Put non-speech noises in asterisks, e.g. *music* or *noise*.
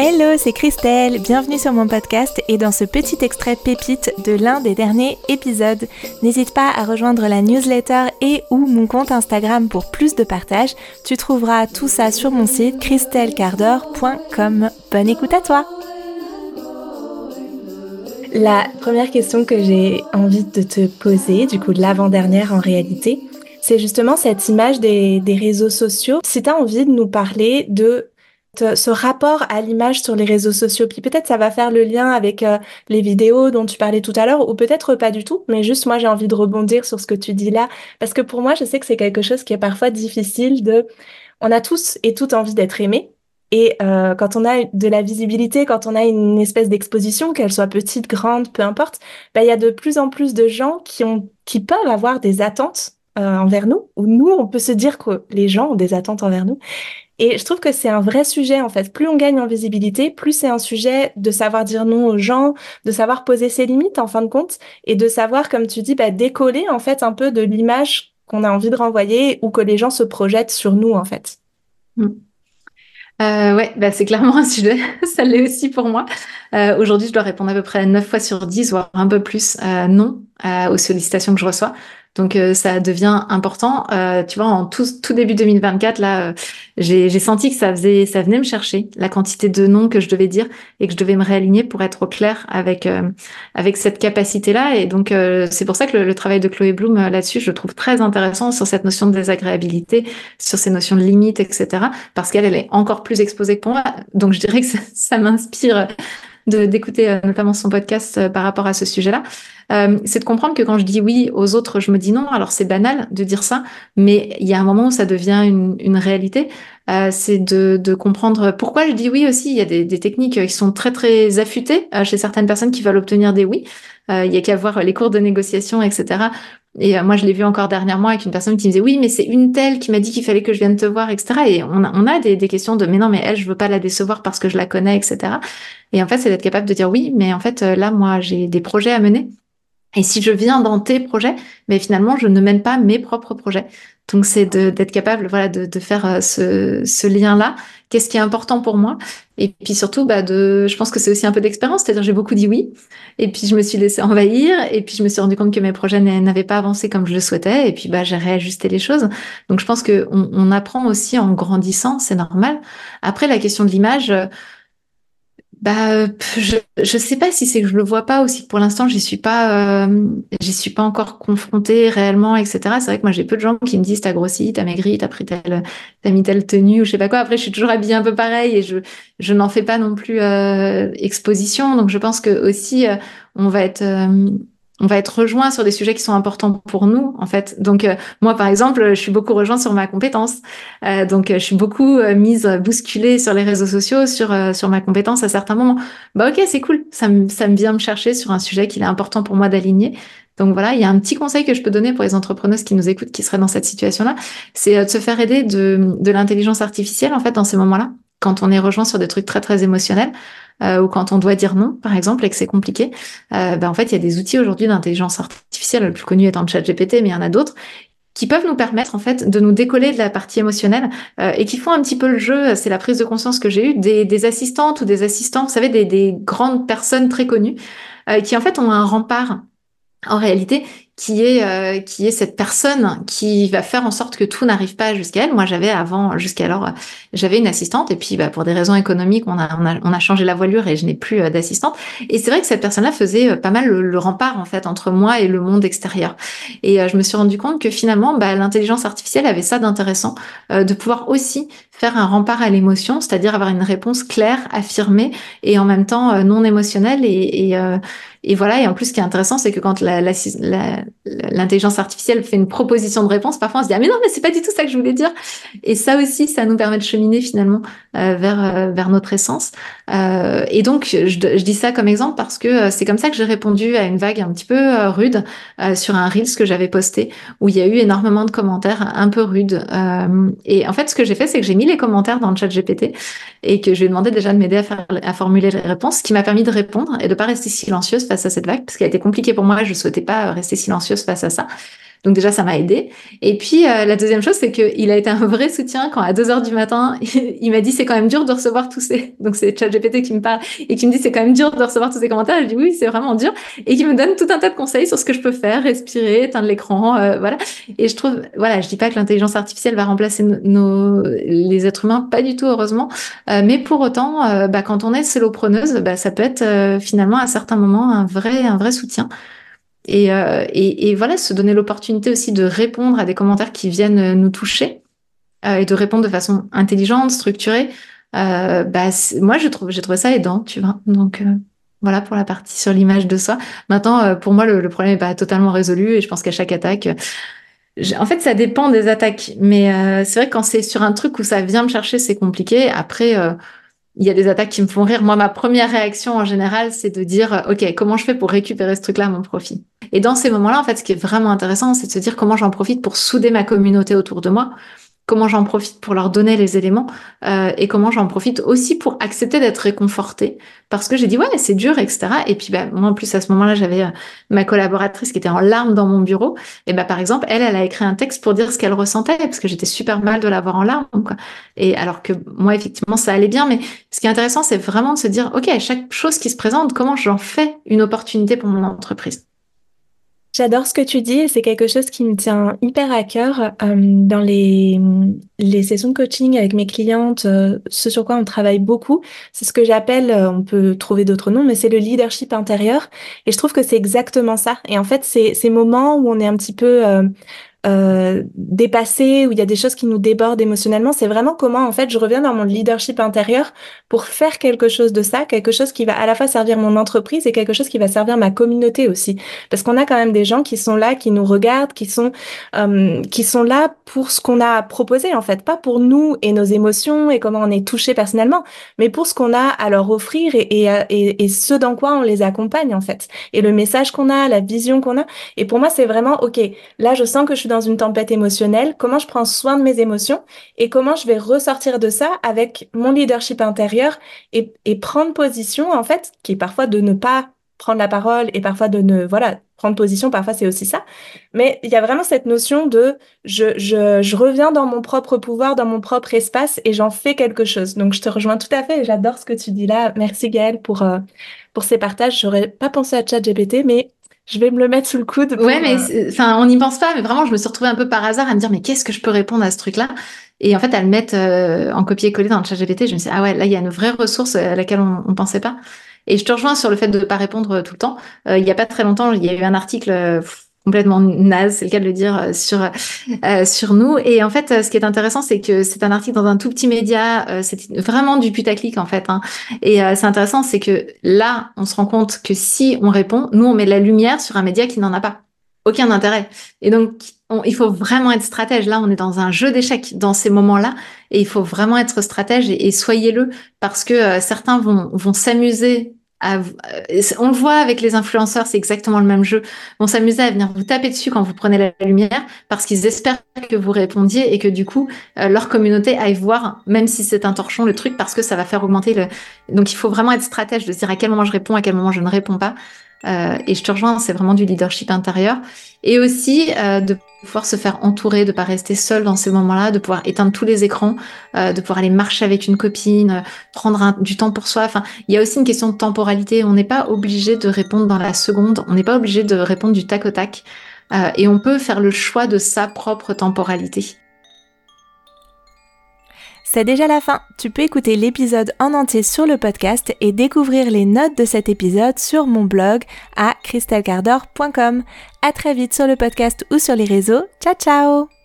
Hello, c'est Christelle, bienvenue sur mon podcast et dans ce petit extrait pépite de l'un des derniers épisodes. N'hésite pas à rejoindre la newsletter et ou mon compte Instagram pour plus de partage. Tu trouveras tout ça sur mon site christellecardor.com. Bonne écoute à toi La première question que j'ai envie de te poser, du coup l'avant-dernière en réalité, c'est justement cette image des, des réseaux sociaux. Si tu as envie de nous parler de ce rapport à l'image sur les réseaux sociaux. Puis peut-être ça va faire le lien avec euh, les vidéos dont tu parlais tout à l'heure, ou peut-être pas du tout, mais juste moi j'ai envie de rebondir sur ce que tu dis là, parce que pour moi je sais que c'est quelque chose qui est parfois difficile. On a tous et toutes envie d'être aimés, et euh, quand on a de la visibilité, quand on a une espèce d'exposition, qu'elle soit petite, grande, peu importe, ben, il y a de plus en plus de gens qui peuvent avoir des attentes euh, envers nous, ou nous, on peut se dire que les gens ont des attentes envers nous. Et je trouve que c'est un vrai sujet, en fait. Plus on gagne en visibilité, plus c'est un sujet de savoir dire non aux gens, de savoir poser ses limites, en fin de compte, et de savoir, comme tu dis, bah, décoller, en fait, un peu de l'image qu'on a envie de renvoyer ou que les gens se projettent sur nous, en fait. Mm. Euh, ouais, bah c'est clairement un sujet. *laughs* Ça l'est aussi pour moi. Euh, Aujourd'hui, je dois répondre à peu près 9 fois sur 10, voire un peu plus, euh, non euh, aux sollicitations que je reçois. Donc euh, ça devient important. Euh, tu vois, en tout, tout début 2024, là, euh, j'ai senti que ça faisait, ça venait me chercher la quantité de noms que je devais dire et que je devais me réaligner pour être au clair avec avec cette capacité-là. Et donc c'est pour ça que le, travail de Chloé Bloom là-dessus, je le trouve très intéressant sur cette notion de désagréabilité, sur ces notions de limites, etc. Parce qu'elle, elle est encore plus exposée que moi. Donc je dirais que ça, ça m'inspire d'écouter notamment son podcast par rapport à ce sujet-là. Euh, c'est de comprendre que quand je dis oui aux autres, je me dis non. Alors c'est banal de dire ça, mais il y a un moment où ça devient une, réalité. Euh, c'est de, comprendre pourquoi je dis oui aussi. Il y a des, techniques qui sont très très affûtées euh, chez certaines personnes qui veulent obtenir des oui. Euh, il y a qu'à voir les cours de négociation, etc. Et moi, je l'ai vu encore dernièrement avec une personne qui me disait oui, mais c'est une telle qui m'a dit qu'il fallait que je vienne te voir, etc. Et on a, des, des, questions de mais non, mais elle, je veux pas la décevoir parce que je la connais, etc. Et en fait, c'est d'être capable de dire oui, mais en fait, là, moi, j'ai des projets à mener. Et si je viens dans tes projets, mais finalement, je ne mène pas mes propres projets. Donc, c'est d'être capable, voilà, de, de faire euh, ce, ce lien-là. Qu'est-ce qui est important pour moi? Et puis surtout, bah, de, je pense que c'est aussi un peu d'expérience. C'est-à-dire, j'ai beaucoup dit oui, et puis je me suis laissé envahir, et puis je me suis rendu compte que mes projets n'avaient pas avancé comme je le souhaitais, et puis bah, j'ai réajusté les choses. Donc, je pense que on, on apprend aussi en grandissant, c'est normal. Après, la question de l'image. Bah, je je sais pas si c'est que je le vois pas aussi. Pour l'instant, j'y suis pas, euh, j'y suis pas encore confrontée réellement, etc. C'est vrai que moi j'ai peu de gens qui me disent t'as grossi, t'as maigri, t'as pris telle, t'as mis telle tenue ou je sais pas quoi. Après, je suis toujours habillée un peu pareil et je je n'en fais pas non plus euh, exposition. Donc je pense que aussi euh, on va être euh, on va être rejoint sur des sujets qui sont importants pour nous en fait. Donc euh, moi par exemple, je suis beaucoup rejoint sur ma compétence. Euh, donc je suis beaucoup euh, mise bousculée sur les réseaux sociaux sur sur ma compétence à certains moments. Bah OK, c'est cool. Ça me ça me vient me chercher sur un sujet qu'il est important pour moi d'aligner. Donc voilà, il y a un petit conseil que je peux donner pour les entrepreneuses qui nous écoutent qui seraient dans cette situation-là, c'est de se faire aider de de l'intelligence artificielle en fait dans ces moments-là quand on est rejoint sur des trucs très très émotionnels euh, ou quand on doit dire non, par exemple, et que c'est compliqué, euh, ben en fait, il y a des outils aujourd'hui d'intelligence artificielle, le plus connu étant le chat GPT, mais il y en a d'autres, qui peuvent nous permettre en fait de nous décoller de la partie émotionnelle euh, et qui font un petit peu le jeu. C'est la prise de conscience que j'ai eue des, assistantes ou des assistants, vous savez, des, des grandes personnes très connues euh, qui en fait ont un rempart en réalité qui est euh, qui est cette personne qui va faire en sorte que tout n'arrive pas jusqu'à elle. Moi, j'avais avant jusqu'alors j'avais une assistante et puis bah, pour des raisons économiques, on a on a, on a changé la voilure et je n'ai plus euh, d'assistante. Et c'est vrai que cette personne-là faisait euh, pas mal le, rempart en fait entre moi et le monde extérieur. Et je me suis rendu compte que finalement, bah, l'intelligence artificielle avait ça d'intéressant de pouvoir aussi faire un rempart à l'émotion, c'est-à-dire avoir une réponse claire, affirmée et en même temps non émotionnelle et, et et voilà, et en plus, ce qui est intéressant, c'est que quand l'intelligence artificielle fait une proposition de réponse, parfois on se dit ah mais non, mais c'est pas du tout ça que je voulais dire. Et ça aussi, ça nous permet de cheminer finalement euh, vers euh, vers notre essence. Euh, et donc, je, dis ça comme exemple parce que c'est comme ça que j'ai répondu à une vague un petit peu rude sur un reels que j'avais posté où il y a eu énormément de commentaires un peu rudes. et en fait, ce que j'ai fait, c'est que j'ai mis les commentaires dans le chat GPT et que je lui ai demandé déjà de m'aider à, faire, à formuler les réponses, ce qui m'a permis de répondre et de pas rester silencieuse à cette vague, parce qu'elle était compliquée pour moi, je souhaitais pas rester silencieuse face à ça. Donc déjà, ça m'a aidé. Et puis, euh, la deuxième chose, c'est qu'il a été un vrai soutien quand à 2 heures du matin, *laughs* il m'a dit c'est quand même dur de recevoir tous ces... *laughs* Donc c'est ChatGPT qui me parle et qui me dit c'est quand même dur de recevoir tous ces commentaires. Je dis oui, c'est vraiment dur. Et qui me donne tout un tas de conseils sur ce que je peux faire, respirer, éteindre l'écran, euh, voilà. Et je trouve, voilà, je dis pas que l'intelligence artificielle va remplacer nos, les êtres humains, pas du tout, heureusement. Euh, mais pour autant, bah, quand on est solopreneuse, bah, ça peut être finalement à certains moments un vrai, un vrai soutien. Euh, et, voilà, se donner l'opportunité aussi de répondre à des commentaires qui viennent nous toucher euh, et de répondre de façon intelligente, structurée. Euh, bah, moi, j'ai trouvé ça aidant, tu vois. Donc voilà pour la partie sur l'image de soi. Maintenant, pour moi, le, problème n'est pas totalement résolu et je pense qu'à chaque attaque, en fait, ça dépend des attaques. Mais c'est vrai que quand c'est sur un truc où ça vient me chercher, c'est compliqué. Après il y a des attaques qui me font rire. Moi, ma première réaction en général, c'est de dire, OK, comment je fais pour récupérer ce truc-là à mon profit? Et dans ces moments-là, en fait, ce qui est vraiment intéressant, c'est de se dire comment j'en profite pour souder ma communauté autour de moi comment j'en profite pour leur donner les éléments euh, et comment j'en profite aussi pour accepter d'être réconfortée. Parce que j'ai dit ouais c'est dur etc et puis bah, moi en plus à ce moment-là j'avais euh, ma collaboratrice qui était en larmes dans mon bureau. Et bah par exemple elle elle a écrit un texte pour dire ce qu'elle ressentait parce que j'étais super mal de l'avoir en larmes quoi. Et alors que moi effectivement ça allait bien. Mais ce qui est intéressant c'est vraiment de se dire ok chaque chose qui se présente comment j'en fais une opportunité pour mon entreprise? J'adore ce que tu dis et c'est quelque chose qui me tient hyper à cœur euh, dans les, les sessions de coaching avec mes clientes, euh, ce sur quoi on travaille beaucoup. C'est ce que j'appelle, euh, on peut trouver d'autres noms, mais c'est le leadership intérieur. Et je trouve que c'est exactement ça. Et en fait, c'est ces moments où on est un petit peu euh, dépassé, où il y a des choses qui nous débordent émotionnellement. C'est vraiment comment, en fait, je reviens dans mon leadership intérieur pour faire quelque chose de ça, quelque chose qui va à la fois servir mon entreprise et quelque chose qui va servir ma communauté aussi. Parce qu'on a quand même des gens qui sont là, qui nous regardent, qui sont, euh, qui sont là pour ce qu'on a proposé, en fait. Pas pour nous et nos émotions et comment on est touché personnellement, mais pour ce qu'on a à leur offrir et, et, et, et ce dans quoi on les accompagne, en fait. Et le message qu'on a, la vision qu'on a. Et pour moi, c'est vraiment, OK, là, je sens que je suis dans une tempête émotionnelle, comment je prends soin de mes émotions et comment je vais ressortir de ça avec mon leadership intérieur et, prendre position, en fait, qui est parfois de ne pas prendre la parole et parfois de ne, voilà, prendre position, parfois c'est aussi ça. Mais il y a vraiment cette notion de je, je, reviens dans mon propre pouvoir, dans mon propre espace et j'en fais quelque chose. Donc je te rejoins tout à fait et j'adore ce que tu dis là. Merci Gaëlle pour, euh, pour ces partages. J'aurais pas pensé à ChatGPT, mais je vais me le mettre sous le coude. Ouais, mais euh, enfin, on n'y pense pas, mais vraiment, je me suis retrouvée un peu par hasard à me dire, mais qu'est-ce que je peux répondre à ce truc-là? Et en fait, à le mettre euh, en copier-coller dans le chat GPT, je me suis dit, ah ouais, là, il y a une vraie ressource à laquelle on, ne pensait pas. Et je te rejoins sur le fait de ne pas répondre tout le temps. Euh, il y a pas très longtemps, il y a eu un article complètement naze, c'est le cas de le dire, euh, sur, euh, sur nous. Et en fait, ce qui est intéressant, c'est que c'est un article dans un tout petit média, euh, c'est vraiment du putaclic en fait. Hein. Et c'est intéressant, c'est que là, on se rend compte que si on répond, nous, on met la lumière sur un média qui n'en a pas. Aucun intérêt. Et donc, il faut vraiment être stratège. Là, on est dans un jeu d'échecs dans ces moments-là, et il faut vraiment être stratège et, soyez-le parce que certains vont, vont s'amuser euh, on le voit avec les influenceurs, c'est exactement le même jeu. Vont s'amuser à venir vous taper dessus quand vous prenez la lumière parce qu'ils espèrent que vous répondiez et que du coup euh, leur communauté aille voir, même si c'est un torchon, le truc parce que ça va faire augmenter le. Donc il faut vraiment être stratège de dire à quel moment je réponds, à quel moment je ne réponds pas. Euh, et je te rejoins, c'est vraiment du leadership intérieur. Et aussi euh, de pouvoir se faire entourer, de pas rester seul dans ces moments-là, de pouvoir éteindre tous les écrans, euh, de pouvoir aller marcher avec une copine, prendre du temps pour soi. Enfin, il y a aussi une question de temporalité. On n'est pas obligé de répondre dans la seconde. On n'est pas obligé de répondre du tac au tac. et on peut faire le choix de sa propre temporalité. C'est déjà la fin. Tu peux écouter l'épisode en entier sur le podcast et découvrir les notes de cet épisode sur mon blog à christelcardor.com. À très vite sur le podcast ou sur les réseaux. Ciao ciao